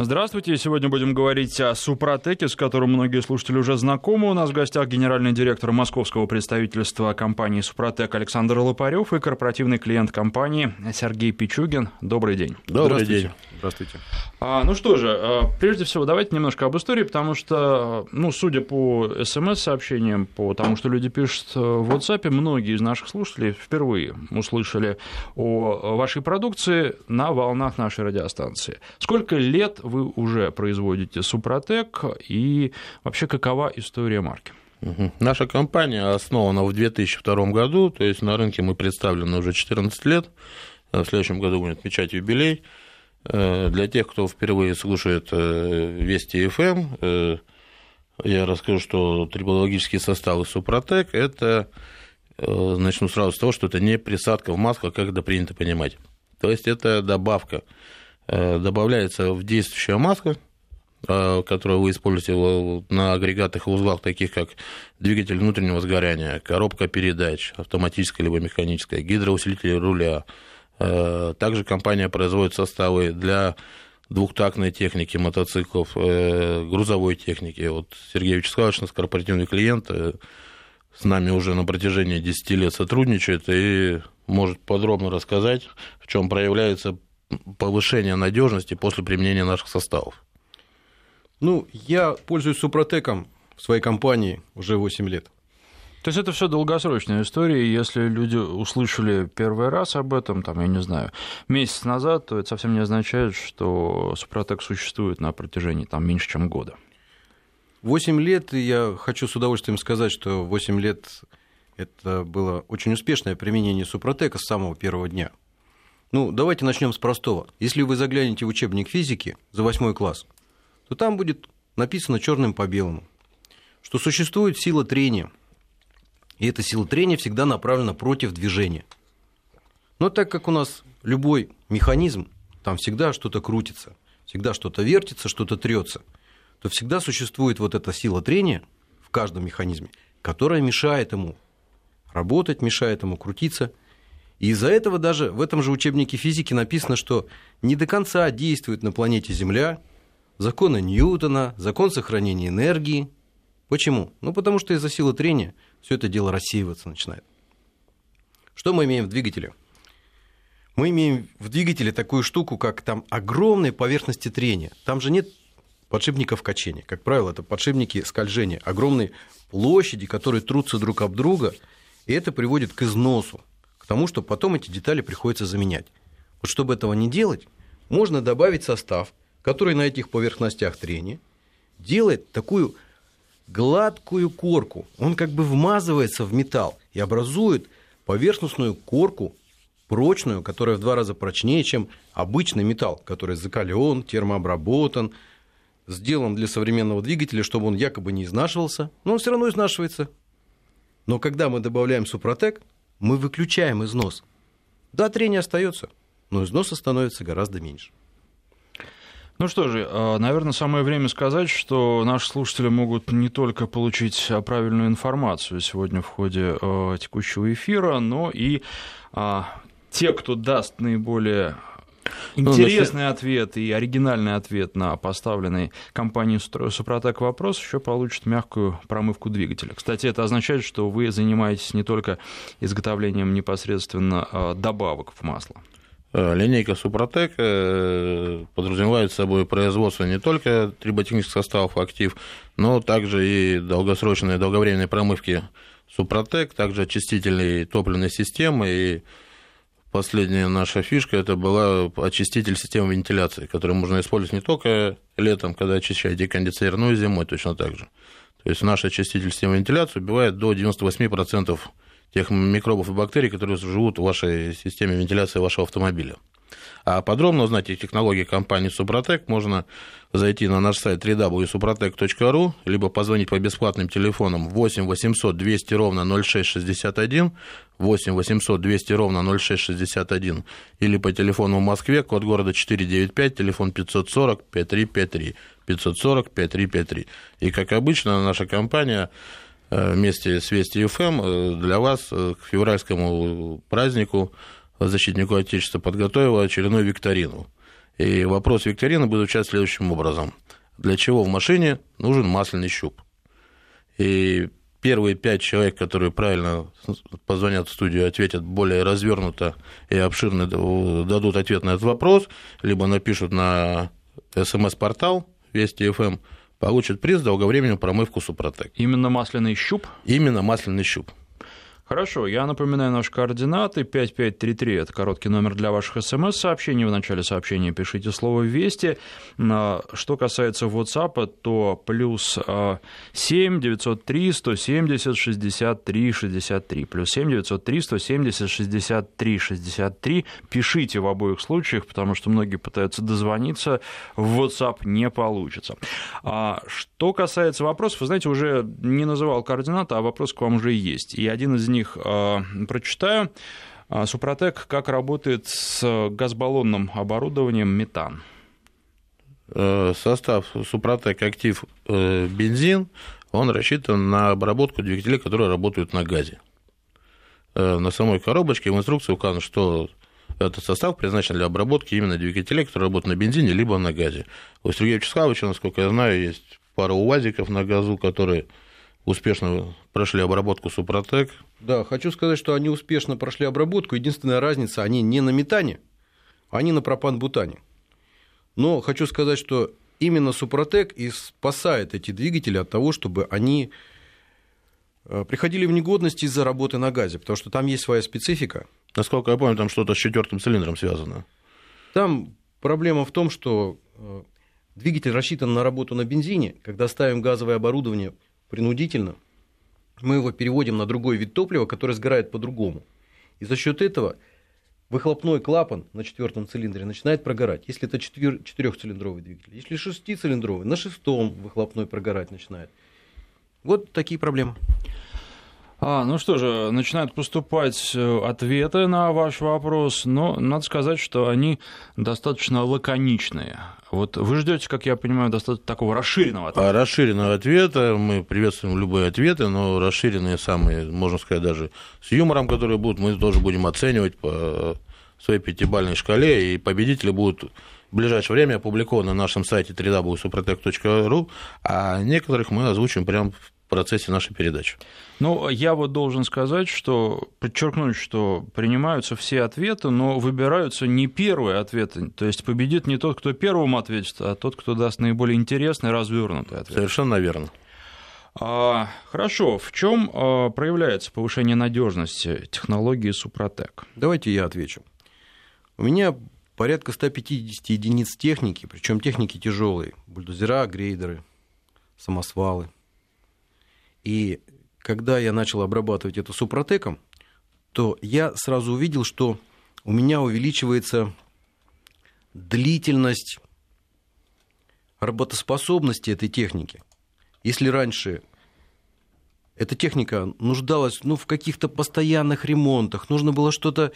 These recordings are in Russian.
Здравствуйте. Сегодня будем говорить о Супротеке, с которым многие слушатели уже знакомы. У нас в гостях генеральный директор московского представительства компании Супротек Александр Лопарев и корпоративный клиент компании Сергей Пичугин. Добрый день. Добрый день. Здравствуйте. А, ну что же, а, прежде всего, давайте немножко об истории, потому что, ну, судя по смс-сообщениям, по тому, что люди пишут в WhatsApp, многие из наших слушателей впервые услышали о вашей продукции на волнах нашей радиостанции. Сколько лет вы уже производите Супротек и вообще какова история марки? Наша компания основана в 2002 году, то есть на рынке мы представлены уже 14 лет. В следующем году будем отмечать юбилей. Э, для тех, кто впервые слушает э, Вести ФМ, э, я расскажу, что трибологические составы Супротек – это, начну сразу с того, что это не присадка в масло, как это принято понимать. То есть это добавка – добавляется в действующее масло, э, которое вы используете на агрегатах и узлах, таких как двигатель внутреннего сгорания, коробка передач, автоматическая либо механическая, гидроусилитель руля. Э, также компания производит составы для двухтактной техники мотоциклов, грузовой техники. Вот Сергей Вячеславович, наш корпоративный клиент, с нами уже на протяжении 10 лет сотрудничает и может подробно рассказать, в чем проявляется повышения надежности после применения наших составов? Ну, я пользуюсь Супротеком в своей компании уже 8 лет. То есть это все долгосрочная история, если люди услышали первый раз об этом, там, я не знаю, месяц назад, то это совсем не означает, что Супротек существует на протяжении там, меньше, чем года. 8 лет, и я хочу с удовольствием сказать, что 8 лет это было очень успешное применение Супротека с самого первого дня. Ну, давайте начнем с простого. Если вы заглянете в учебник физики за восьмой класс, то там будет написано черным по белому, что существует сила трения, и эта сила трения всегда направлена против движения. Но так как у нас любой механизм, там всегда что-то крутится, всегда что-то вертится, что-то трется, то всегда существует вот эта сила трения в каждом механизме, которая мешает ему работать, мешает ему крутиться – из-за этого даже в этом же учебнике физики написано, что не до конца действует на планете Земля законы Ньютона, закон сохранения энергии. Почему? Ну, потому что из-за силы трения все это дело рассеиваться начинает. Что мы имеем в двигателе? Мы имеем в двигателе такую штуку, как там огромные поверхности трения. Там же нет подшипников качения. Как правило, это подшипники скольжения. Огромные площади, которые трутся друг об друга, и это приводит к износу тому, что потом эти детали приходится заменять. Вот чтобы этого не делать, можно добавить состав, который на этих поверхностях трения делает такую гладкую корку. Он как бы вмазывается в металл и образует поверхностную корку, прочную, которая в два раза прочнее, чем обычный металл, который закален, термообработан, сделан для современного двигателя, чтобы он якобы не изнашивался, но он все равно изнашивается. Но когда мы добавляем супротек, мы выключаем износ. Да, трение остается, но износа становится гораздо меньше. Ну что же, а, наверное, самое время сказать, что наши слушатели могут не только получить правильную информацию сегодня в ходе а, текущего эфира, но и а, те, кто даст наиболее Интересный ну, ответ и оригинальный ответ на поставленный компанией Супротек вопрос еще получит мягкую промывку двигателя. Кстати, это означает, что вы занимаетесь не только изготовлением непосредственно а, добавок в масло. Э, линейка Супротек э, подразумевает собой производство не только триботехнических составов актив, но также и долгосрочной долговременной промывки Супротек, также очистительной топливной системы и последняя наша фишка это была очиститель системы вентиляции, который можно использовать не только летом, когда очищаете кондиционер, но и зимой точно так же. То есть наш очиститель системы вентиляции убивает до 98% тех микробов и бактерий, которые живут в вашей системе вентиляции вашего автомобиля. А подробно узнать о технологии компании Супротек можно зайти на наш сайт www.suprotec.ru, либо позвонить по бесплатным телефонам 8 800 200 ровно 0661, 8 800 200 ровно 0661, или по телефону в Москве, код города 495, телефон 540 5353, 540 5353. И, как обычно, наша компания э, вместе с Вести ФМ э, для вас э, к февральскому празднику защитнику Отечества подготовила очередную викторину. И вопрос викторины будет звучать следующим образом. Для чего в машине нужен масляный щуп? И первые пять человек, которые правильно позвонят в студию, ответят более развернуто и обширно, дадут ответ на этот вопрос, либо напишут на смс-портал Вести ФМ, получат приз долговременную промывку Супротек. Именно масляный щуп? Именно масляный щуп. Хорошо, я напоминаю наши координаты. 5533 – это короткий номер для ваших смс-сообщений. В начале сообщения пишите слово «Вести». Что касается WhatsApp, то плюс 7 903 170 63 63. Плюс 7 903 170 63 63. Пишите в обоих случаях, потому что многие пытаются дозвониться. В WhatsApp не получится. А что касается вопросов, вы знаете, уже не называл координаты, а вопрос к вам уже есть. И один из них них а, прочитаю. А, Супротек как работает с газбаллонным оборудованием метан? Э, состав Супротек Актив э, бензин, он рассчитан на обработку двигателей, которые работают на газе. Э, на самой коробочке в инструкции указано, что этот состав предназначен для обработки именно двигателей, которые работают на бензине либо на газе. У Сергея Вячеславовича, насколько я знаю, есть пара УАЗиков на газу, которые успешно прошли обработку Супротек. Да, хочу сказать, что они успешно прошли обработку. Единственная разница, они не на метане, они на пропан-бутане. Но хочу сказать, что именно Супротек и спасает эти двигатели от того, чтобы они э, приходили в негодность из-за работы на газе, потому что там есть своя специфика. Насколько я помню, там что-то с четвертым цилиндром связано. Там проблема в том, что э, двигатель рассчитан на работу на бензине. Когда ставим газовое оборудование принудительно, мы его переводим на другой вид топлива, который сгорает по-другому. И за счет этого выхлопной клапан на четвертом цилиндре начинает прогорать, если это четырехцилиндровый двигатель. Если шестицилиндровый, на шестом выхлопной прогорать начинает. Вот такие проблемы. А, ну что же, начинают поступать э, ответы на ваш вопрос, но надо сказать, что они достаточно лаконичные. Вот вы ждете, как я понимаю, достаточно такого расширенного ответа. А расширенного ответа, мы приветствуем любые ответы, но расширенные самые, можно сказать, даже с юмором, которые будут, мы тоже будем оценивать по своей пятибалльной шкале, и победители будут в ближайшее время опубликованы на нашем сайте www.suprotec.ru, а некоторых мы озвучим прямо в процессе нашей передачи. Ну, я вот должен сказать, что подчеркнуть, что принимаются все ответы, но выбираются не первые ответы. То есть победит не тот, кто первым ответит, а тот, кто даст наиболее интересный, развернутый ответ. Совершенно верно. А, хорошо, в чем а, проявляется повышение надежности технологии Супротек? Давайте я отвечу. У меня порядка 150 единиц техники, причем техники тяжелые, бульдозера, грейдеры, самосвалы. И когда я начал обрабатывать это супротеком, то я сразу увидел, что у меня увеличивается длительность работоспособности этой техники. Если раньше эта техника нуждалась ну, в каких-то постоянных ремонтах, нужно было что-то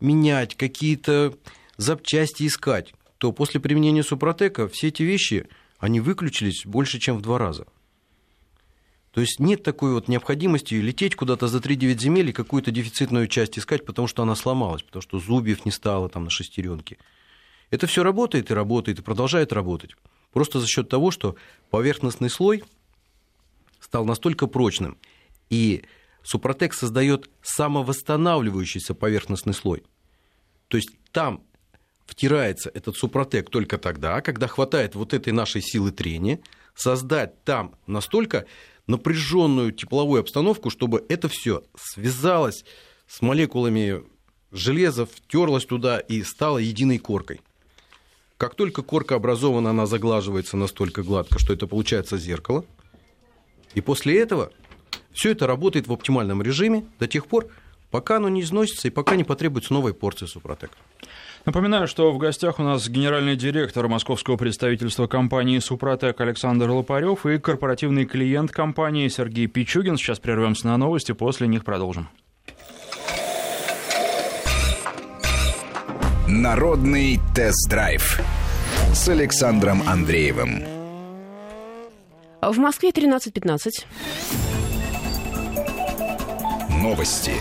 менять, какие-то запчасти искать, то после применения супротека все эти вещи, они выключились больше, чем в два раза. То есть нет такой вот необходимости лететь куда-то за 3-9 земель и какую-то дефицитную часть искать, потому что она сломалась, потому что зубьев не стало там на шестеренке. Это все работает и работает, и продолжает работать. Просто за счет того, что поверхностный слой стал настолько прочным, и Супротек создает самовосстанавливающийся поверхностный слой. То есть там втирается этот Супротек только тогда, когда хватает вот этой нашей силы трения, создать там настолько напряженную тепловую обстановку, чтобы это все связалось с молекулами железа, втерлось туда и стало единой коркой. Как только корка образована, она заглаживается настолько гладко, что это получается зеркало. И после этого все это работает в оптимальном режиме до тех пор, пока оно не износится и пока не потребуется новой порции супротека. Напоминаю, что в гостях у нас генеральный директор московского представительства компании «Супротек» Александр Лопарев и корпоративный клиент компании Сергей Пичугин. Сейчас прервемся на новости, после них продолжим. Народный тест-драйв с Александром Андреевым. В Москве 13.15. Новости.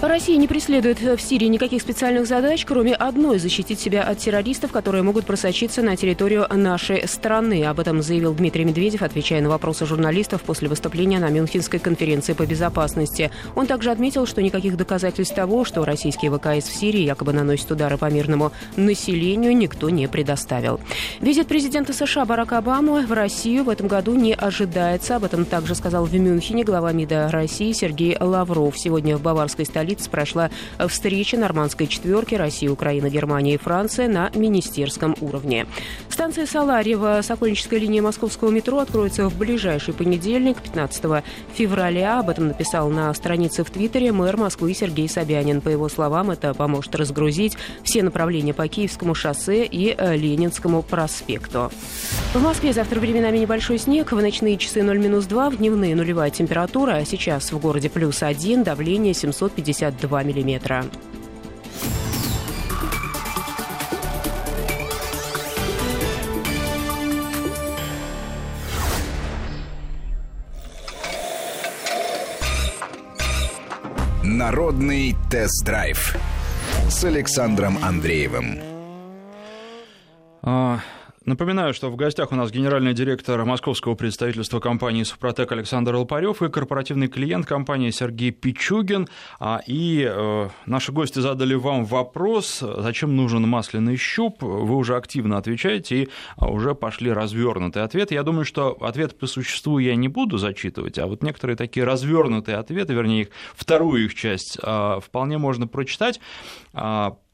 Россия не преследует в Сирии никаких специальных задач, кроме одной – защитить себя от террористов, которые могут просочиться на территорию нашей страны. Об этом заявил Дмитрий Медведев, отвечая на вопросы журналистов после выступления на Мюнхенской конференции по безопасности. Он также отметил, что никаких доказательств того, что российские ВКС в Сирии якобы наносят удары по мирному населению, никто не предоставил. Визит президента США Барака Обамы в Россию в этом году не ожидается. Об этом также сказал в Мюнхене глава МИДа России Сергей Лавров. Сегодня в баварской столице столице прошла встреча нормандской четверки России, Украина, Германия и Франция на министерском уровне. Станция Саларьева, Сокольническая линия московского метро откроется в ближайший понедельник, 15 февраля. Об этом написал на странице в Твиттере мэр Москвы Сергей Собянин. По его словам, это поможет разгрузить все направления по Киевскому шоссе и э, Ленинскому проспекту. В Москве завтра временами небольшой снег. В ночные часы 0-2, в дневные нулевая температура. Сейчас в городе плюс 1, давление 750 52 миллиметра. Народный тест-драйв с Александром Андреевым. Напоминаю, что в гостях у нас генеральный директор московского представительства компании «Супротек» Александр Алпарев и корпоративный клиент компании Сергей Пичугин. А, и э, наши гости задали вам вопрос, зачем нужен масляный щуп. Вы уже активно отвечаете и а, уже пошли развернутые ответы. Я думаю, что ответ по существу я не буду зачитывать, а вот некоторые такие развернутые ответы, вернее, их, вторую их часть, а, вполне можно прочитать.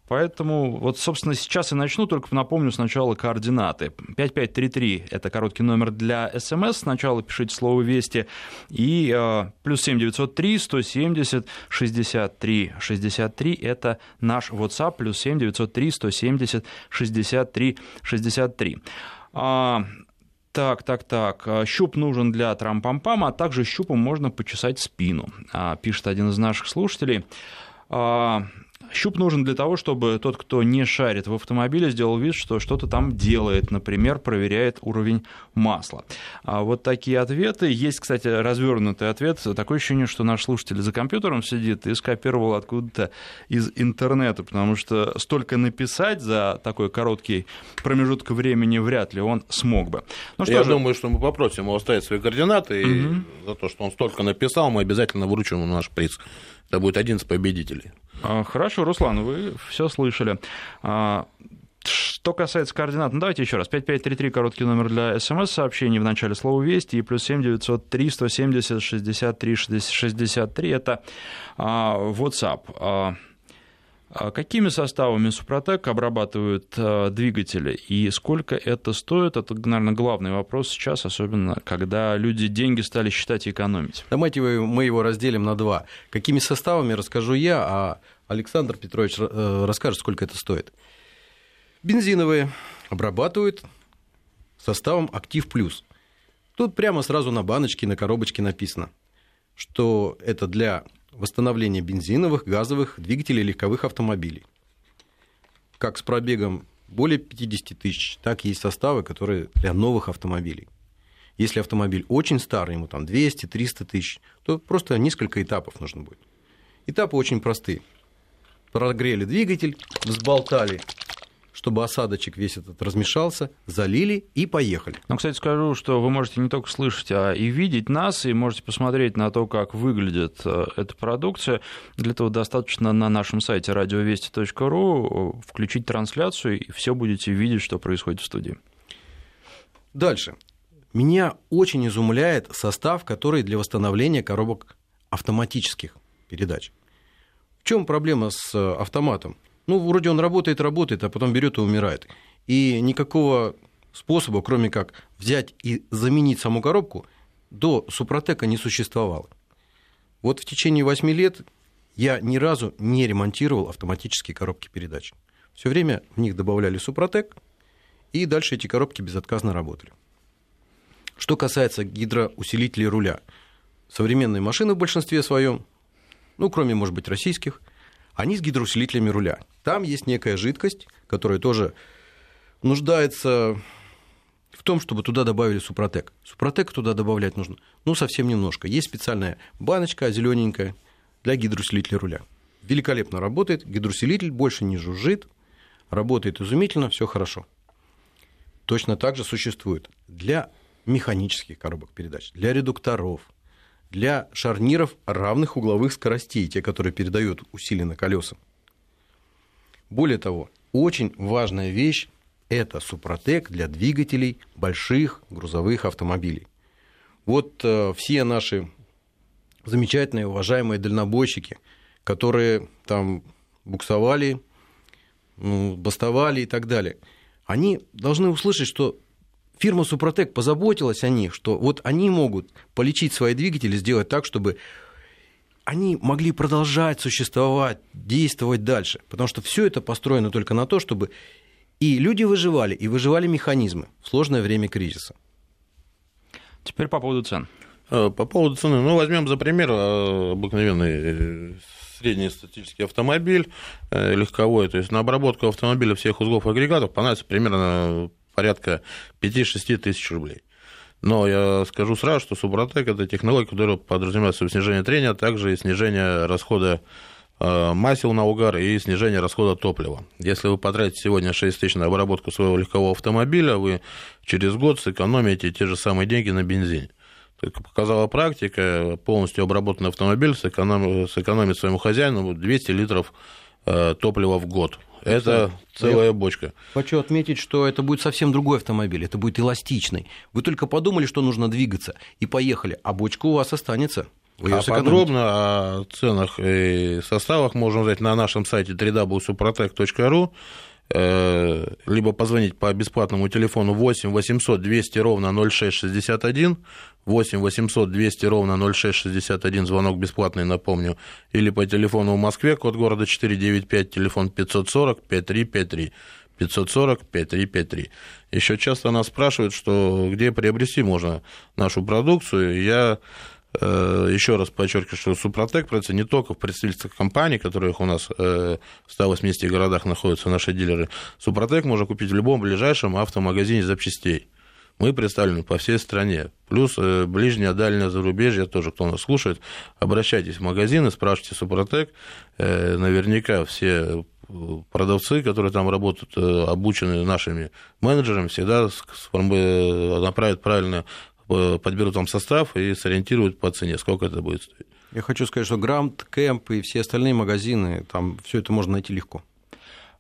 Поэтому вот, собственно, сейчас и начну, только напомню сначала координаты. 5533 – это короткий номер для СМС, сначала пишите слово «Вести», и э, плюс 7903 170 63 63 – это наш WhatsApp, плюс 7903 170 63 63. А, так, так, так. Щуп нужен для трампампама, а также щупом можно почесать спину, а, пишет один из наших слушателей. Щуп нужен для того, чтобы тот, кто не шарит в автомобиле, сделал вид, что что-то там делает, например, проверяет уровень масла. А вот такие ответы. Есть, кстати, развернутый ответ. Такое ощущение, что наш слушатель за компьютером сидит и скопировал откуда-то из интернета, потому что столько написать за такой короткий промежуток времени вряд ли он смог бы. Ну, что Я же... думаю, что мы попросим его оставить свои координаты, угу. и за то, что он столько написал, мы обязательно вручим ему наш приз. Это будет один из победителей. А, хорошо, Руслан, вы все слышали. А, что касается координат, ну давайте еще раз. 5533 короткий номер для смс-сообщений в начале слова «Вести» и плюс 7 903 170 63 63 это а, WhatsApp. А какими составами Супротек обрабатывают э, двигатели и сколько это стоит? Это, наверное, главный вопрос сейчас, особенно когда люди деньги стали считать и экономить. Давайте мы его разделим на два. Какими составами расскажу я, а Александр Петрович э, расскажет, сколько это стоит. Бензиновые обрабатывают составом «Актив плюс». Тут прямо сразу на баночке, на коробочке написано, что это для восстановления бензиновых, газовых двигателей легковых автомобилей. Как с пробегом более 50 тысяч, так и есть составы, которые для новых автомобилей. Если автомобиль очень старый, ему там 200-300 тысяч, то просто несколько этапов нужно будет. Этапы очень простые. Прогрели двигатель, взболтали чтобы осадочек весь этот размешался, залили и поехали. Ну, кстати, скажу, что вы можете не только слышать, а и видеть нас, и можете посмотреть на то, как выглядит э, эта продукция. Для этого достаточно на нашем сайте радиовести.ру включить трансляцию, и все будете видеть, что происходит в студии. Дальше. Меня очень изумляет состав, который для восстановления коробок автоматических передач. В чем проблема с э, автоматом? Ну, вроде он работает, работает, а потом берет и умирает. И никакого способа, кроме как взять и заменить саму коробку, до Супротека не существовало. Вот в течение 8 лет я ни разу не ремонтировал автоматические коробки передач. Все время в них добавляли Супротек, и дальше эти коробки безотказно работали. Что касается гидроусилителей руля, современные машины в большинстве своем, ну, кроме, может быть, российских – они с гидроусилителями руля. Там есть некая жидкость, которая тоже нуждается в том, чтобы туда добавили супротек. Супротек туда добавлять нужно, ну, совсем немножко. Есть специальная баночка зелененькая для гидроусилителя руля. великолепно работает, гидроусилитель больше не жужжит, работает изумительно, все хорошо. Точно так же существует для механических коробок передач, для редукторов, для шарниров равных угловых скоростей, те, которые передают усиленно колесам. Более того, очень важная вещь – это Супротек для двигателей больших грузовых автомобилей. Вот э, все наши замечательные, уважаемые дальнобойщики, которые там буксовали, ну, бастовали и так далее, они должны услышать, что фирма Супротек позаботилась о них, что вот они могут полечить свои двигатели, сделать так, чтобы они могли продолжать существовать, действовать дальше. Потому что все это построено только на то, чтобы и люди выживали, и выживали механизмы в сложное время кризиса. Теперь по поводу цен. Э, по поводу цены, ну, возьмем за пример э, обыкновенный э, средний статический автомобиль легковой, то есть на обработку автомобиля всех узлов агрегатов понадобится примерно порядка 5-6 тысяч рублей. Но я скажу сразу, что Супротек – это технология, которая подразумевает снижение трения, а также и снижение расхода масел на угар и снижение расхода топлива. Если вы потратите сегодня 6 тысяч на обработку своего легкового автомобиля, вы через год сэкономите те же самые деньги на бензине. Как показала практика, полностью обработанный автомобиль сэкономит, сэкономит своему хозяину 200 литров э, топлива в год. Это целая бочка. Хочу отметить, что это будет совсем другой автомобиль, это будет эластичный. Вы только подумали, что нужно двигаться, и поехали, а бочка у вас останется. Вы а подробно о ценах и составах можно узнать на нашем сайте www.suprotec.ru либо позвонить по бесплатному телефону 8 800 200 ровно 0661, 8 800 200 ровно 0661, звонок бесплатный, напомню, или по телефону в Москве, код города 495, телефон 540 5353. 540 5353. Еще часто нас спрашивают, что где приобрести можно нашу продукцию. Я э, еще раз подчеркиваю, что Супротек продается не только в представительствах компаний, которых у нас э, в 180 городах находятся наши дилеры. Супротек можно купить в любом ближайшем автомагазине запчастей мы представлены по всей стране. Плюс э, ближнее, дальнее зарубежье, тоже кто нас слушает, обращайтесь в магазины, спрашивайте Супротек, э, наверняка все продавцы, которые там работают, э, обучены нашими менеджерами, всегда направят правильно, подберут там состав и сориентируют по цене, сколько это будет стоить. Я хочу сказать, что Грамт, Кэмп и все остальные магазины, там все это можно найти легко.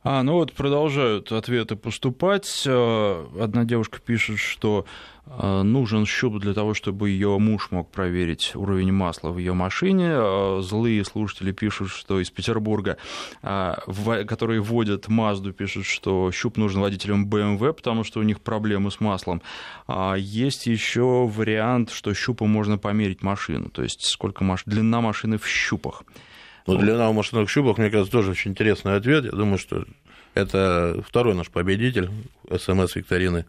А, ну вот продолжают ответы поступать. Э, одна девушка пишет, что э, нужен щуп для того, чтобы ее муж мог проверить уровень масла в ее машине. Э, злые слушатели пишут, что из Петербурга, которые водят Мазду, пишут, что щуп нужен водителям BMW, потому что у них проблемы с маслом. А есть еще вариант, что щупом можно померить машину, то есть сколько маш... длина машины в щупах. Но длина в машинных щупах, мне кажется, тоже очень интересный ответ. Я думаю, что это второй наш победитель СМС-викторины.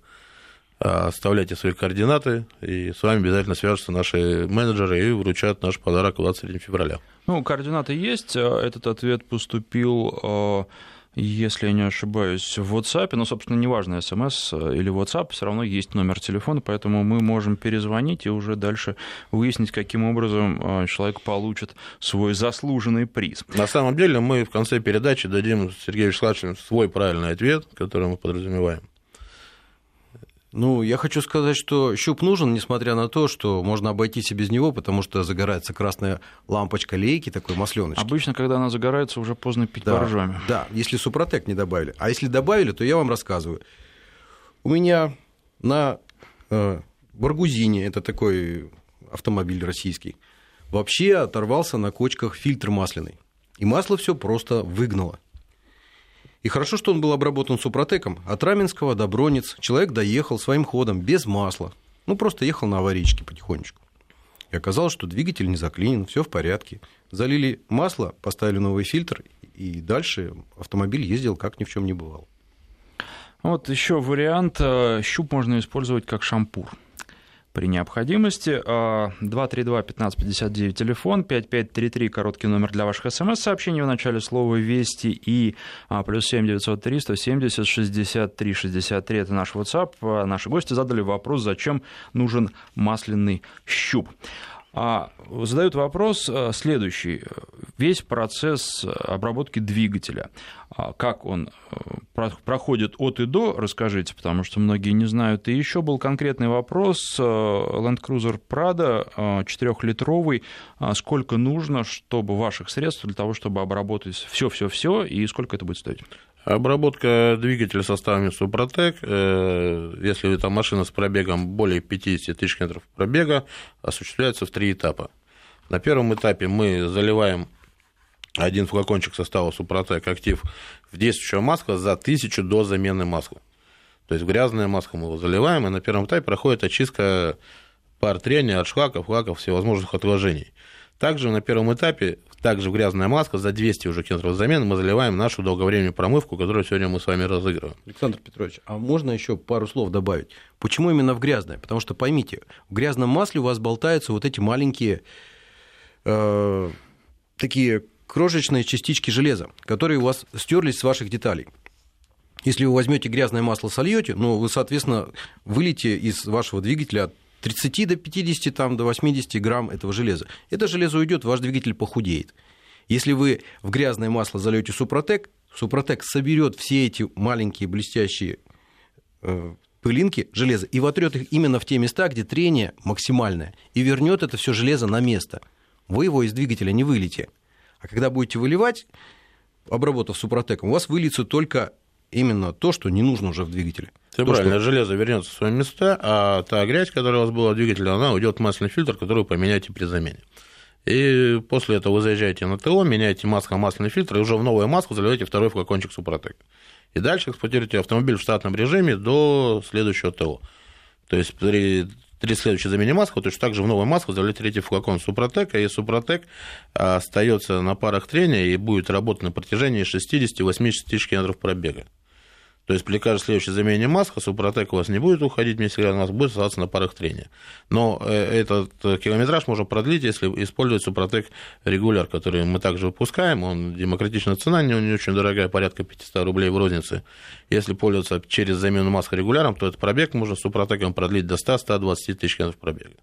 А, оставляйте свои координаты, и с вами обязательно свяжутся наши менеджеры и вручат наш подарок 23 февраля. Ну, координаты есть. Этот ответ поступил а, если я не ошибаюсь, в WhatsApp, но, собственно, неважно, смс или WhatsApp, все равно есть номер телефона, поэтому мы можем перезвонить и уже дальше выяснить, каким образом а, человек получит свой заслуженный приз. На самом деле мы в конце передачи дадим Сергею Вячеславовичу свой правильный ответ, который мы подразумеваем. Ну, я хочу сказать, что щуп нужен, несмотря на то, что можно обойтись и без него, потому что загорается красная лампочка лейки, такой масленочки. Обычно, когда она загорается, уже поздно пить да, боржоми. Да, если супротек не добавили. А если добавили, то я вам рассказываю. У меня на э, Баргузине, это такой автомобиль российский, вообще оторвался на кочках фильтр масляный. И масло все просто выгнало. И хорошо, что он был обработан супротеком. От Раменского до Бронец человек доехал своим ходом, без масла. Ну, просто ехал на аварийке потихонечку. И оказалось, что двигатель не заклинен, все в порядке. Залили масло, поставили новый фильтр, и дальше автомобиль ездил как ни в чем не бывало. Вот еще вариант. Э, щуп можно использовать как шампур при необходимости. 232-1559, телефон, 5533, короткий номер для ваших смс-сообщений в начале слова «Вести» и а, плюс 7 903 170 63 63, это наш WhatsApp. А, наши гости задали вопрос, зачем нужен масляный щуп. А задают вопрос э, следующий. Весь процесс обработки двигателя, а как он э, проходит от и до, расскажите, потому что многие не знают. И еще был конкретный вопрос. Э, Land Cruiser Prado 4-литровый. Сколько нужно, чтобы ваших средств для того, чтобы обработать все-все-все, и сколько это будет стоить? Обработка двигателя составами Супротек, э, если это машина с пробегом более 50 тысяч километров пробега, осуществляется в три этапа. На первом этапе мы заливаем один флакончик состава Супротек Актив в действующее масло за тысячу до замены масла. То есть грязное масло мы его заливаем, и на первом этапе проходит очистка пар трения от шлаков, лаков, всевозможных отложений. Также на первом этапе, также в грязная маска, за 200 уже километров замен мы заливаем нашу долговременную промывку, которую сегодня мы с вами разыгрываем. Александр Петрович, а можно еще пару слов добавить? Почему именно в грязное? Потому что поймите, в грязном масле у вас болтаются вот эти маленькие э, такие крошечные частички железа, которые у вас стерлись с ваших деталей. Если вы возьмете грязное масло, сольете, ну, вы, соответственно, выльете из вашего двигателя 30 до 50, там, до 80 грамм этого железа. Это железо уйдет, ваш двигатель похудеет. Если вы в грязное масло зальете Супротек, Супротек соберет все эти маленькие блестящие э, пылинки железа и вотрет их именно в те места, где трение максимальное, и вернет это все железо на место. Вы его из двигателя не выльете. А когда будете выливать, обработав супротеком, у вас выльется только именно то, что не нужно уже в двигателе. Все то, правильно, что... железо вернется в свои места, а та грязь, которая у вас была в двигателе, она уйдет в масляный фильтр, который вы поменяете при замене. И после этого вы заезжаете на ТО, меняете масло масляный фильтр, и уже в новое масло заливаете второй флакончик Супротек. И дальше эксплуатируете автомобиль в штатном режиме до следующего ТО. То есть при, при следующей замене масла, точно так же в новое масло заливаете третий флакон Супротека, и Супротек остается на парах трения и будет работать на протяжении 60-80 тысяч километров пробега. То есть при каждой следующей замене маска Супротек у вас не будет уходить вместе, у нас будет оставаться на парах трения. Но э, этот километраж можно продлить, если использовать Супротек регуляр, который мы также выпускаем. Он демократичная цена, не, не очень дорогая, порядка 500 рублей в рознице. Если пользоваться через замену маска регуляром, то этот пробег можно Супротеком продлить до 100-120 тысяч километров пробега.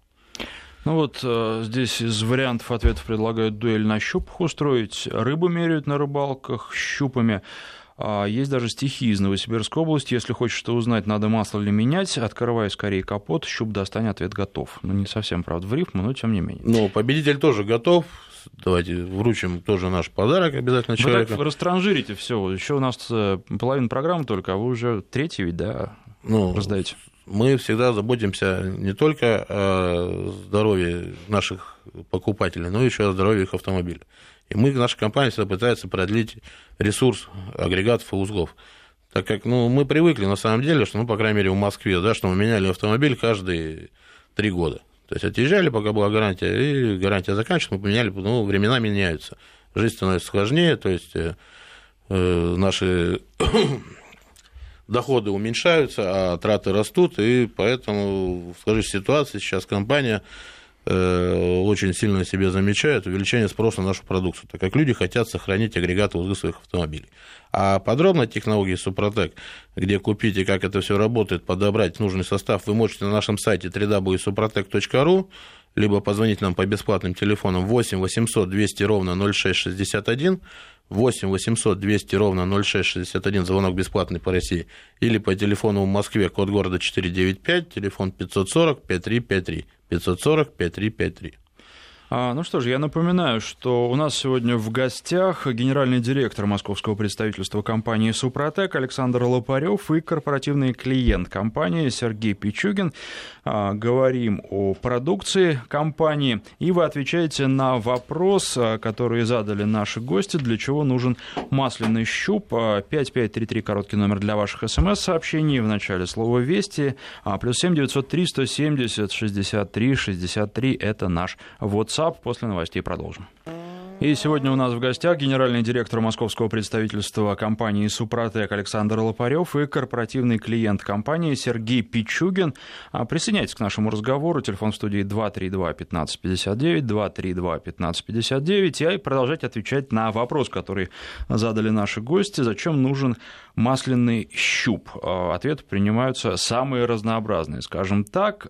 Ну вот э, здесь из вариантов ответов предлагают дуэль на щупах устроить, рыбу меряют на рыбалках щупами. А, есть даже стихи из Новосибирской области. Если хочешь что узнать, надо масло ли менять, открывай скорее капот, щуп достань, ответ готов. Ну, не совсем, правда, в рифму, но тем не менее. Ну, победитель тоже готов. Давайте вручим тоже наш подарок обязательно человеку. Вы так растранжирите все. Еще у нас э, половина программы только, а вы уже третий ведь, да, ну, раздаете. Мы всегда заботимся не только о здоровье наших покупателей, но еще о здоровье их автомобиля. И мы, наша компания всегда пытается продлить ресурс агрегатов и узлов. Так как ну, мы привыкли, на самом деле, что, ну, по крайней мере, в Москве, да, что мы меняли автомобиль каждые три года. То есть отъезжали, пока была гарантия, и гарантия заканчивается, мы поменяли, ну, времена меняются. Жизнь становится сложнее, то есть э, э наши доходы уменьшаются, а траты растут, и поэтому в сложившейся сейчас компания Э, очень сильно себе замечают увеличение спроса на нашу продукцию, так как люди хотят сохранить агрегаты узлы своих автомобилей. А подробно технологии Супротек, где купить и как это все работает, подобрать нужный состав, вы можете на нашем сайте www.suprotec.ru, либо позвонить нам по бесплатным телефонам 8 800 200 ровно 0661, 8 800 200 ровно 0661, звонок бесплатный по России, или по телефону в Москве, код города 495, телефон 540 5353. 540 5353. А, ну что ж, я напоминаю, что у нас сегодня в гостях генеральный директор московского представительства компании «Супротек» Александр Лопарев и корпоративный клиент компании Сергей Пичугин. А, говорим о продукции компании, и вы отвечаете на вопрос, а, который задали наши гости, для чего нужен масляный щуп. 5533 короткий номер для ваших смс-сообщений, в начале слова «Вести», плюс 7 903 170 63 63 – это наш WhatsApp WhatsApp. После новостей продолжим. И сегодня у нас в гостях генеральный директор московского представительства компании «Супротек» Александр Лопарев и корпоративный клиент компании Сергей Пичугин. А, присоединяйтесь к нашему разговору. Телефон в студии 232-1559, 232-1559. И продолжать отвечать на вопрос, который задали наши гости. Зачем нужен масляный щуп? А, ответы принимаются самые разнообразные, скажем так.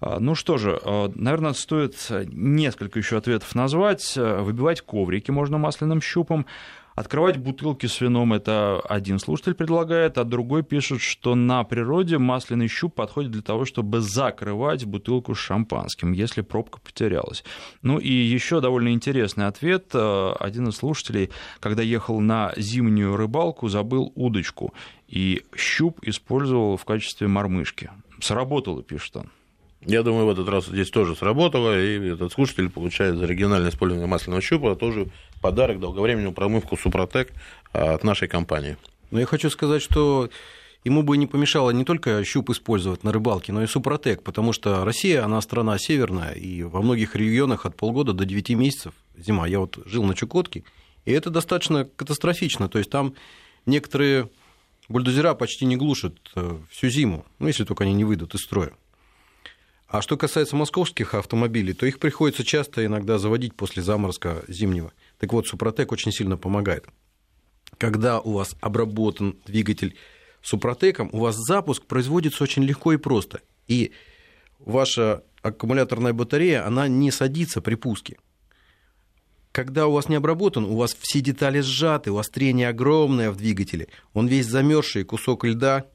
А, А, ну что же, а, наверное, стоит несколько еще ответов назвать. Выбивать коврики можно масляным щупом. Открывать бутылки с вином это один слушатель предлагает, а другой пишет, что на природе масляный щуп подходит для того, чтобы закрывать бутылку с шампанским, если пробка потерялась. Ну и еще довольно интересный ответ. Один из слушателей, когда ехал на зимнюю рыбалку, забыл удочку, и щуп использовал в качестве мормышки. Сработало, пишет он. Я думаю, в этот раз здесь тоже сработало, и этот слушатель получает за региональное использование масляного щупа тоже подарок долговременную промывку Супротек от нашей компании. Но я хочу сказать, что ему бы не помешало не только щуп использовать на рыбалке, но и Супротек, потому что Россия, она страна северная, и во многих регионах от полгода до 9 месяцев зима. Я вот жил на Чукотке, и это достаточно катастрофично, то есть там некоторые бульдозера почти не глушат э, всю зиму, ну, если только они не выйдут из строя. А что касается московских автомобилей, то их приходится часто иногда заводить после заморозка зимнего. Так вот, Супротек очень сильно помогает. Когда у вас обработан двигатель Супротеком, у вас запуск производится очень легко и просто. И ваша аккумуляторная батарея, она не садится при пуске. Когда у вас не обработан, у вас все детали сжаты, у вас трение огромное в двигателе, он весь замерзший кусок льда,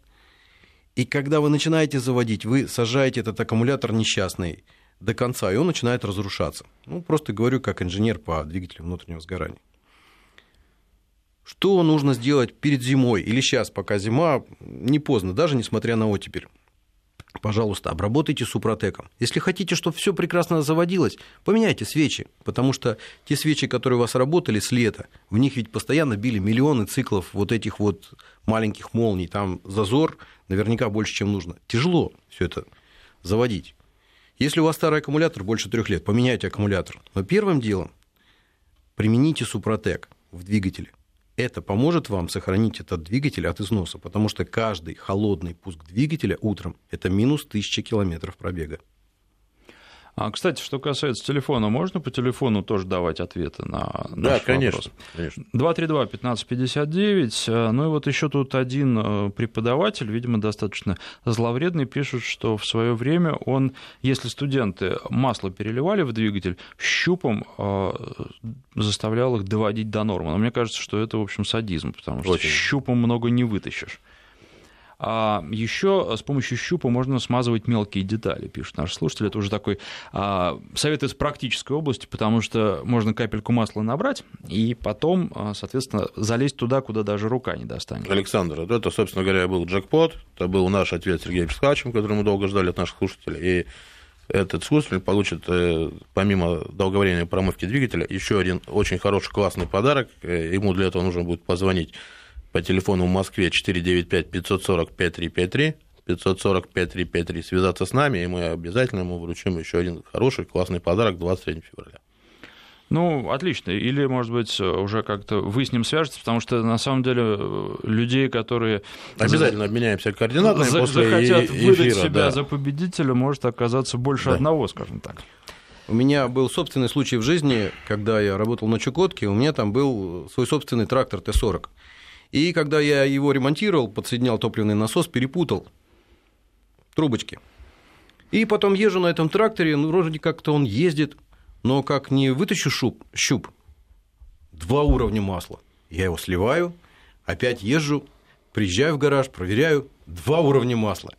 и когда вы начинаете заводить, вы сажаете этот аккумулятор несчастный до конца, и он начинает разрушаться. Ну, просто говорю как инженер по двигателю внутреннего сгорания. Что нужно сделать перед зимой или сейчас, пока зима, не поздно, даже несмотря на оттепель? Пожалуйста, обработайте супротеком. Если хотите, чтобы все прекрасно заводилось, поменяйте свечи, потому что те свечи, которые у вас работали с лета, в них ведь постоянно били миллионы циклов вот этих вот маленьких молний, там зазор наверняка больше, чем нужно. Тяжело все это заводить. Если у вас старый аккумулятор больше трех лет, поменяйте аккумулятор. Но первым делом примените супротек в двигателе это поможет вам сохранить этот двигатель от износа, потому что каждый холодный пуск двигателя утром – это минус 1000 километров пробега. А, кстати, что касается телефона, можно по телефону тоже давать ответы на наш да, конечно, вопрос? конечно. 232-1559. Ну и вот еще тут один э, преподаватель, видимо, достаточно зловредный, пишет, что в свое время он, если студенты масло переливали в двигатель, щупом э, заставлял их доводить до нормы. Но мне кажется, что это, в общем, садизм, потому что Очень. щупом много не вытащишь. А еще с помощью щупа можно смазывать мелкие детали, пишет наш слушатель. Это уже такой а, совет из практической области, потому что можно капельку масла набрать и потом, а, соответственно, залезть туда, куда даже рука не достанет. Александр, это, собственно говоря, был джекпот. Это был наш ответ Сергея Пескачем, который мы долго ждали от наших слушателей. И этот слушатель получит, э, помимо долговременной промывки двигателя, еще один очень хороший, классный подарок. Э, ему для этого нужно будет позвонить по телефону в Москве 495-540-5353, 540-5353, связаться с нами, и мы обязательно ему вручим еще один хороший, классный подарок 23 февраля. Ну, отлично. Или, может быть, уже как-то вы с ним свяжетесь, потому что, на самом деле, людей, которые... Обязательно обменяемся координатами за, после захотят эфира, выдать себя да. за победителя, может оказаться больше да. одного, скажем так. У меня был собственный случай в жизни, когда я работал на Чукотке, у меня там был свой собственный трактор Т-40. И когда я его ремонтировал, подсоединял топливный насос, перепутал трубочки. И потом езжу на этом тракторе, ну, вроде как-то он ездит, но как не вытащу шуб, щуп, два уровня масла. Я его сливаю, опять езжу, приезжаю в гараж, проверяю, два уровня масла.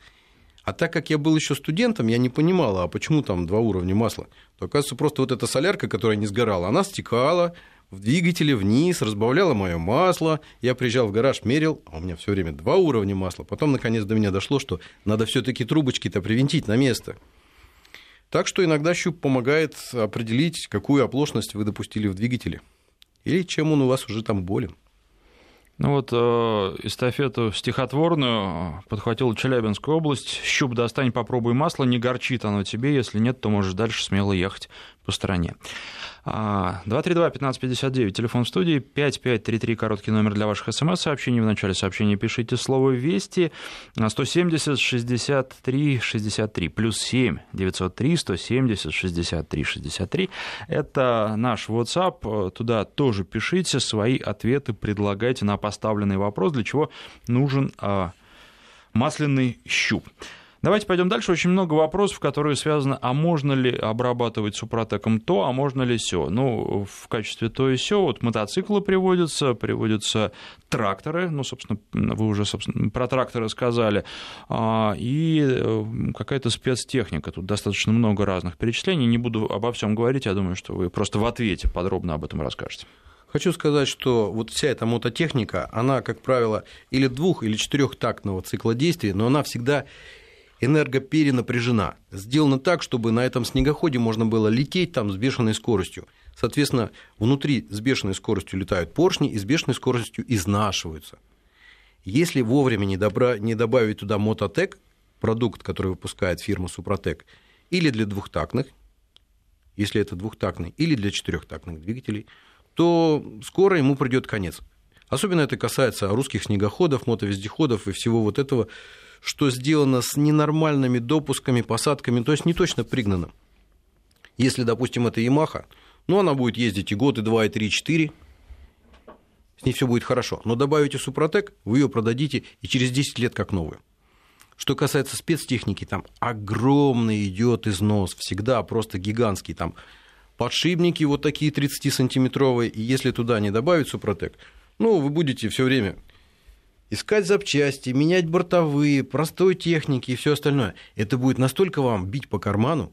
А так как я был еще студентом, я не понимала, а почему там два уровня масла. То, оказывается, просто вот эта солярка, которая не сгорала, она стекала, в двигателе вниз, разбавляла мое масло. Я приезжал в гараж, мерил, а у меня все время два уровня масла. Потом, наконец, до меня дошло, что надо все-таки трубочки-то привинтить на место. Так что иногда щуп помогает определить, какую оплошность вы допустили в двигателе. Или чем он у вас уже там болен. Ну вот э, эстафету стихотворную подхватила Челябинская область. Щуп достань, попробуй масло, не горчит оно тебе. Если нет, то можешь дальше смело ехать по стране. 232-1559, телефон в студии, 5533, короткий номер для ваших смс-сообщений. В начале сообщения пишите слово «Вести», 170-63-63, плюс 7 903 170 63 63. Это наш WhatsApp, туда тоже пишите свои ответы, предлагайте на поставленный вопрос, для чего нужен а, масляный щуп. Давайте пойдем дальше. Очень много вопросов, которые связаны, а можно ли обрабатывать супротеком то, а можно ли все. Ну, в качестве то и все, вот мотоциклы приводятся, приводятся тракторы, ну, собственно, вы уже собственно, про тракторы сказали, а, и э, какая-то спецтехника. Тут достаточно много разных перечислений. Не буду обо всем говорить, я думаю, что вы просто в ответе подробно об этом расскажете. Хочу сказать, что вот вся эта мототехника, она, как правило, или двух, или четырехтактного цикла действий, но она всегда энергоперенапряжена. Сделано так, чтобы на этом снегоходе можно было лететь там с бешеной скоростью. Соответственно, внутри с бешеной скоростью летают поршни и с бешеной скоростью изнашиваются. Если вовремя не, добра... не добавить туда мототек, продукт, который выпускает фирма Супротек, или для двухтактных, если это двухтактный, или для четырехтактных двигателей, то скоро ему придет конец. Особенно это касается русских снегоходов, мотовездеходов и всего вот этого, что сделано с ненормальными допусками, посадками, то есть не точно пригнано. Если, допустим, это Ямаха, ну, она будет ездить и год, и два, и три, и четыре, с ней все будет хорошо. Но добавите Супротек, вы ее продадите и через 10 лет как новую. Что касается спецтехники, там огромный идет износ, всегда просто гигантский. Там подшипники вот такие 30-сантиметровые, и если туда не добавить Супротек, ну, вы будете все время искать запчасти, менять бортовые, простой техники и все остальное. Это будет настолько вам бить по карману,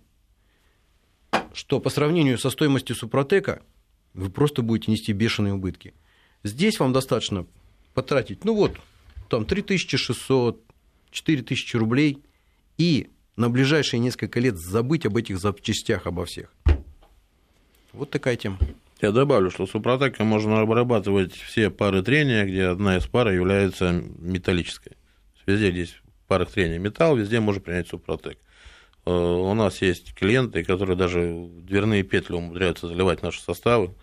что по сравнению со стоимостью Супротека вы просто будете нести бешеные убытки. Здесь вам достаточно потратить, ну вот, там 3600, 4000 рублей и на ближайшие несколько лет забыть об этих запчастях, обо всех. Вот такая тема. Я добавлю, что супротеком можно обрабатывать все пары трения, где одна из пар является металлической. Везде здесь пары трения металл, везде можно принять супротек. Э, у нас есть клиенты, которые даже дверные петли умудряются заливать наши составы,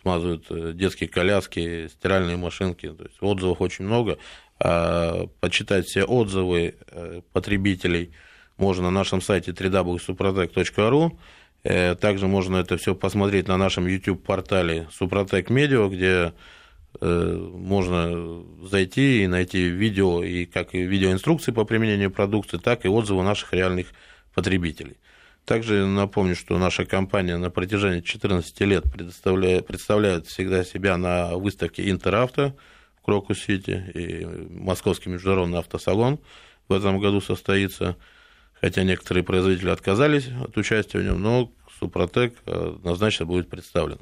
смазывают э, детские коляски, стиральные машинки. То есть отзывов очень много. А почитать все отзывы э, потребителей можно на нашем сайте www.suprotec.ru. Э, также можно это все посмотреть на нашем YouTube-портале Супротек Медиа, где э, можно зайти и найти видео, и как видеоинструкции по применению продукции, так и отзывы наших реальных потребителей. Также напомню, что наша компания на протяжении 14 лет представляет, представляет всегда себя на выставке Интеравто в Крокус-Сити и Московский международный автосалон в этом году состоится хотя некоторые производители отказались от участия в нем, но Супротек однозначно будет представлен.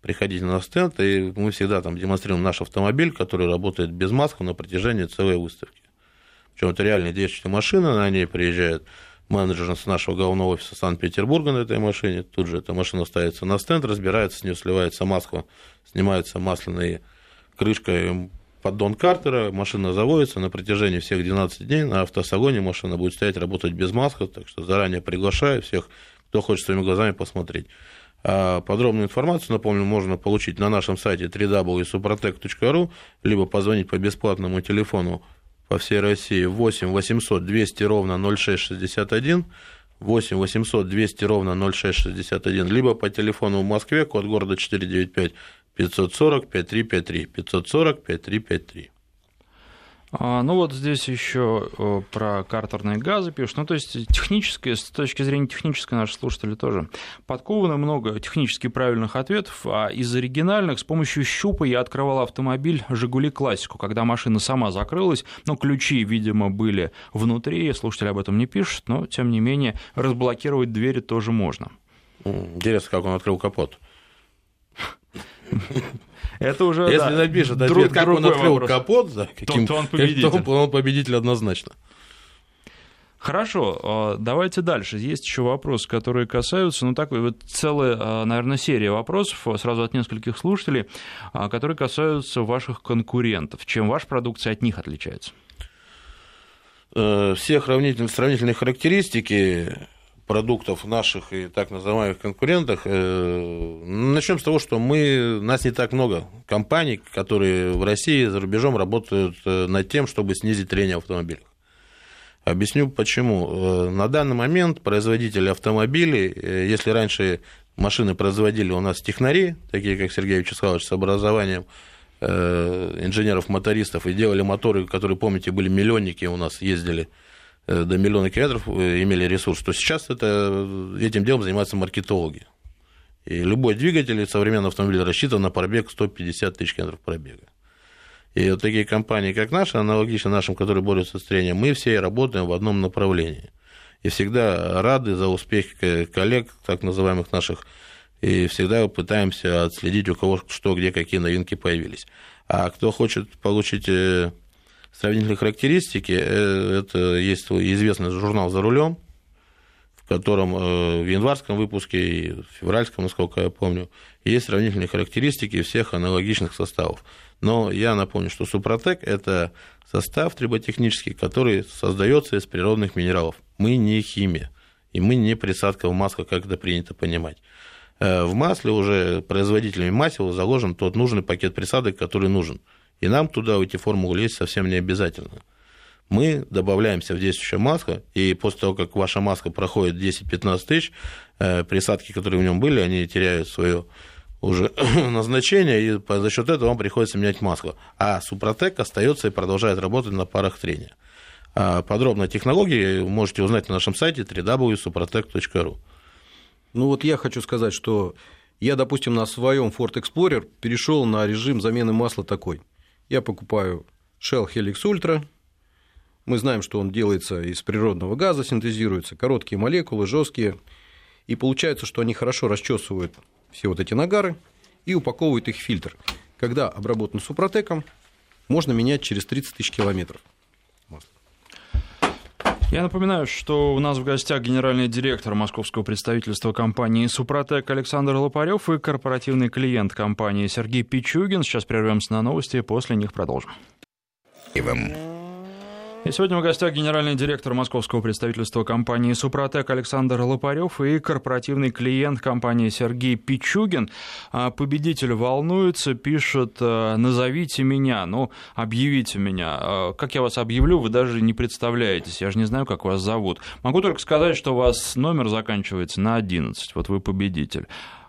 Приходите на стенд, и мы всегда там демонстрируем наш автомобиль, который работает без маски на протяжении целой выставки. Причем это реальная действующая машина, на ней приезжает менеджер с нашего головного офиса Санкт-Петербурга на этой машине. Тут же эта машина ставится на стенд, разбирается, с нее сливается маска, снимается масляная крышка поддон картера, машина заводится на протяжении всех 12 дней. На автосалоне машина будет стоять, работать без маски, так что заранее приглашаю всех, кто хочет своими глазами посмотреть. А подробную информацию, напомню, можно получить на нашем сайте www.suprotec.ru, либо позвонить по бесплатному телефону по всей России 8 800 200 ровно 0661, 8 800 200 ровно 0661, либо по телефону в Москве, код города 495 540 5353 540 5353. А, ну вот здесь еще э, про картерные газы пишут. Ну, то есть техническое, с точки зрения технической наши слушатели тоже подкованы много технически правильных ответов, а из оригинальных с помощью щупа я открывал автомобиль «Жигули Классику», когда машина сама закрылась, но ключи, видимо, были внутри, слушатели об этом не пишут, но, тем не менее, разблокировать двери тоже можно. Интересно, как он открыл капот. Это уже, Если да, напишет ответ, как он открыл вопрос. капот, да, каким, то, то он победитель. То он победитель однозначно. Хорошо, а, давайте дальше. Есть еще вопросы, которые касаются, ну, такой вот целая, а, наверное, серия вопросов сразу от нескольких слушателей, а, которые касаются ваших конкурентов. Чем ваша продукция от них отличается? Э, все сравнительные характеристики продуктов наших и так называемых конкурентах. Э, Начнем с того, что мы, нас не так много компаний, которые в России за рубежом работают э, над тем, чтобы снизить трение в автомобилях. Объясню почему. Э, на данный момент производители автомобилей, если раньше машины производили у нас технари, такие как Сергей Вячеславович с образованием инженеров-мотористов, и делали моторы, которые, помните, были миллионники у нас, ездили до миллиона километров имели ресурс, то сейчас это, этим делом занимаются маркетологи. И любой двигатель современного автомобиля рассчитан на пробег 150 тысяч километров пробега. И вот такие компании, как наша, аналогично нашим, которые борются с трением, мы все работаем в одном направлении. И всегда рады за успех коллег, так называемых наших, и всегда пытаемся отследить, у кого что, где, какие новинки появились. А кто хочет получить э, сравнительные характеристики, э, это есть известный журнал «За рулем», в котором э, в январском выпуске и в февральском, насколько я помню, есть сравнительные характеристики всех аналогичных составов. Но я напомню, что Супротек – это состав триботехнический, который создается из природных минералов. Мы не химия, и мы не присадка в масло, как это принято понимать. Э, в масле уже производителями масел заложен тот нужный пакет присадок, который нужен. И нам туда в эти формулы лезть совсем не обязательно. Мы добавляемся в действующее масло, и после того, как ваша маска проходит 10-15 тысяч, э, присадки, которые в нем были, они теряют свое уже назначение, и за счет этого вам приходится менять масло. А Супротек остается и продолжает работать на парах трения. А подробно технологии можете узнать на нашем сайте www.suprotec.ru. Ну вот я хочу сказать, что я, допустим, на своем Ford Explorer перешел на режим замены масла такой. Я покупаю Shell Helix Ultra. Мы знаем, что он делается из природного газа, синтезируется, короткие молекулы, жесткие. И получается, что они хорошо расчесывают все вот эти нагары и упаковывают их в фильтр. Когда обработан супротеком, можно менять через 30 тысяч километров. Я напоминаю, что у нас в гостях генеральный директор московского представительства компании «Супротек» Александр Лопарев и корпоративный клиент компании Сергей Пичугин. Сейчас прервемся на новости, после них продолжим. И сегодня в гостях генеральный директор московского представительства компании «Супротек» Александр Лопарев и корпоративный клиент компании Сергей Пичугин. А, победитель волнуется, пишет «Э, «Назовите меня», ну, объявите меня. А, как я вас объявлю, вы даже не представляетесь, я же не знаю, как вас зовут. Могу только сказать, что у вас номер заканчивается на 11, вот вы победитель.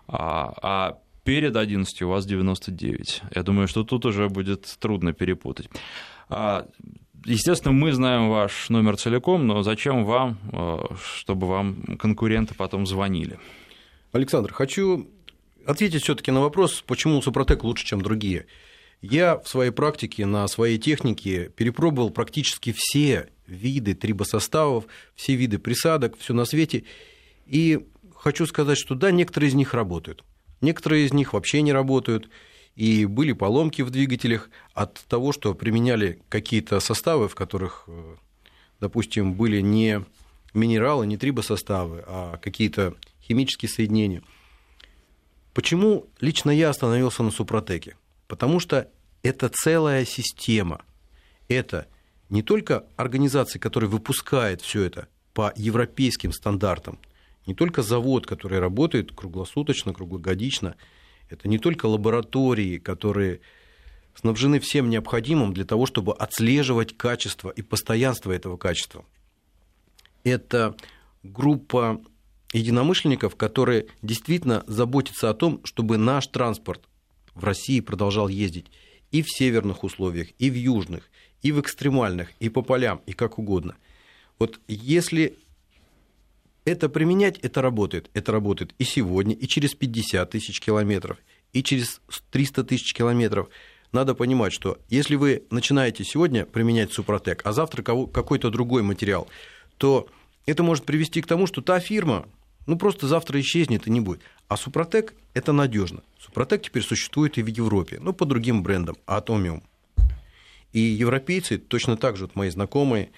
А, а перед 11 у вас 99. Я думаю, что тут уже будет трудно перепутать. Естественно, мы знаем ваш номер целиком, но зачем вам, э, чтобы вам конкуренты потом звонили? Александр, хочу ответить все-таки на вопрос, почему Супротек лучше, чем другие. Я в своей практике на своей технике перепробовал практически все виды трибосоставов, все виды присадок, все на свете. И хочу сказать, что да, некоторые из них работают, некоторые из них вообще не работают и были поломки в двигателях от того, что применяли какие-то составы, в которых, э, допустим, были не минералы, не трибосоставы, а какие-то химические соединения. Почему лично я остановился на Супротеке? Потому что это целая система. Это не только организация, которая выпускает все это по европейским стандартам, не только завод, который работает круглосуточно, круглогодично – это не только лаборатории, которые снабжены всем необходимым для того, чтобы отслеживать качество и постоянство этого качества. Это группа единомышленников, которые действительно заботятся о том, чтобы наш транспорт в России продолжал ездить и в северных условиях, и в южных, и в экстремальных, и по полям, и как угодно. Вот если это применять, это работает. Это работает и сегодня, и через 50 тысяч километров, и через 300 тысяч километров. Надо понимать, что если вы начинаете сегодня применять Супротек, а завтра какой-то другой материал, то это может привести к тому, что та фирма, ну просто завтра исчезнет и не будет. А Супротек – это надежно. Супротек теперь существует и в Европе, но по другим брендам, Атомиум. И европейцы точно так же, вот мои знакомые,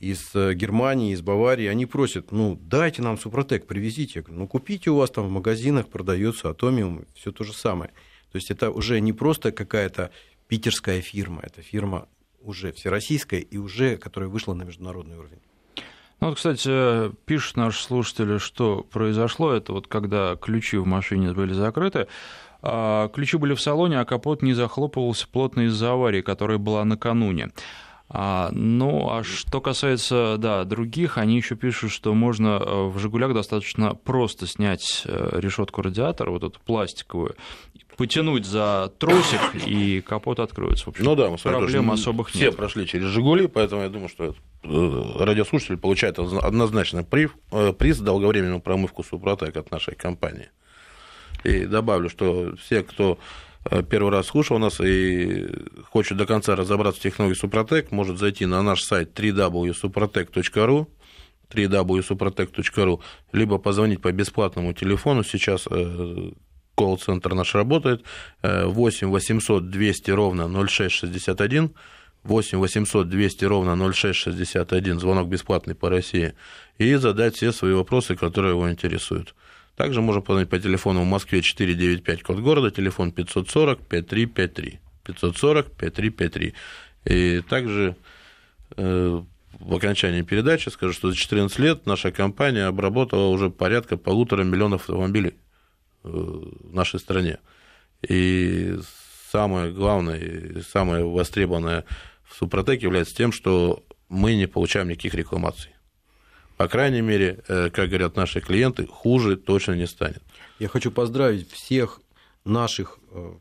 из э, Германии, из Баварии, они просят, ну, дайте нам Супротек, привезите. Я говорю, ну, купите у вас там в магазинах, продается Атомиум, все то же самое. То есть это уже не просто какая-то питерская фирма, это фирма уже всероссийская и уже, которая вышла на международный уровень. Ну, вот, кстати, пишут наши слушатели, что произошло. Это вот когда ключи в машине были закрыты, а ключи были в салоне, а капот не захлопывался плотно из-за аварии, которая была накануне. А, ну, а что касается, да, других, они еще пишут, что можно э, в «Жигулях» достаточно просто снять э, решетку радиатора, вот эту пластиковую, потянуть за тросик, и капот откроется. В общем, ну да, мы проблем особых все нет. Все прошли через «Жигули», поэтому я думаю, что э, радиослушатель получает однозначно приз, долговременную промывку «Супротек» от нашей компании. И добавлю, что все, кто первый раз слушал нас и хочет до конца разобраться в технологии Супротек, может зайти на наш сайт www.suprotec.ru www.suprotec.ru, либо позвонить по бесплатному телефону, сейчас э, колл-центр наш работает, 8 800 200 ровно 0661, 8 800 200 ровно 0661, звонок бесплатный по России, и задать все свои вопросы, которые его интересуют. Также можно позвонить по телефону в Москве 495, код города, телефон 540 5353. 540 5353. И также э, в окончании передачи скажу, что за 14 лет наша компания обработала уже порядка полутора миллионов автомобилей э, в нашей стране. И самое главное, самое востребованное в Супротеке является тем, что мы не получаем никаких рекламаций по крайней мере, э, как говорят наши клиенты, хуже точно не станет. Я хочу поздравить всех наших э,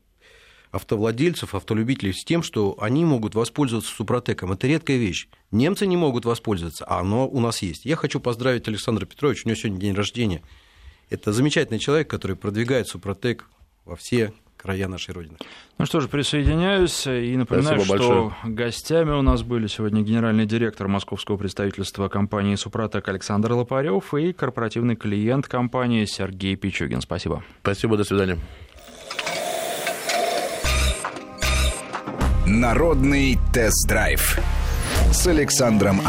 автовладельцев, автолюбителей с тем, что они могут воспользоваться Супротеком. Это редкая вещь. Немцы не могут воспользоваться, а оно у нас есть. Я хочу поздравить Александра Петровича, у него сегодня день рождения. Это замечательный человек, который продвигает Супротек во все края нашей Родины. Ну что же, присоединяюсь и напоминаю, Спасибо что большое. гостями у нас были сегодня генеральный директор московского представительства компании «Супротек» Александр Лопарев и корпоративный клиент компании Сергей Пичугин. Спасибо. Спасибо, до свидания. Народный тест-драйв с Александром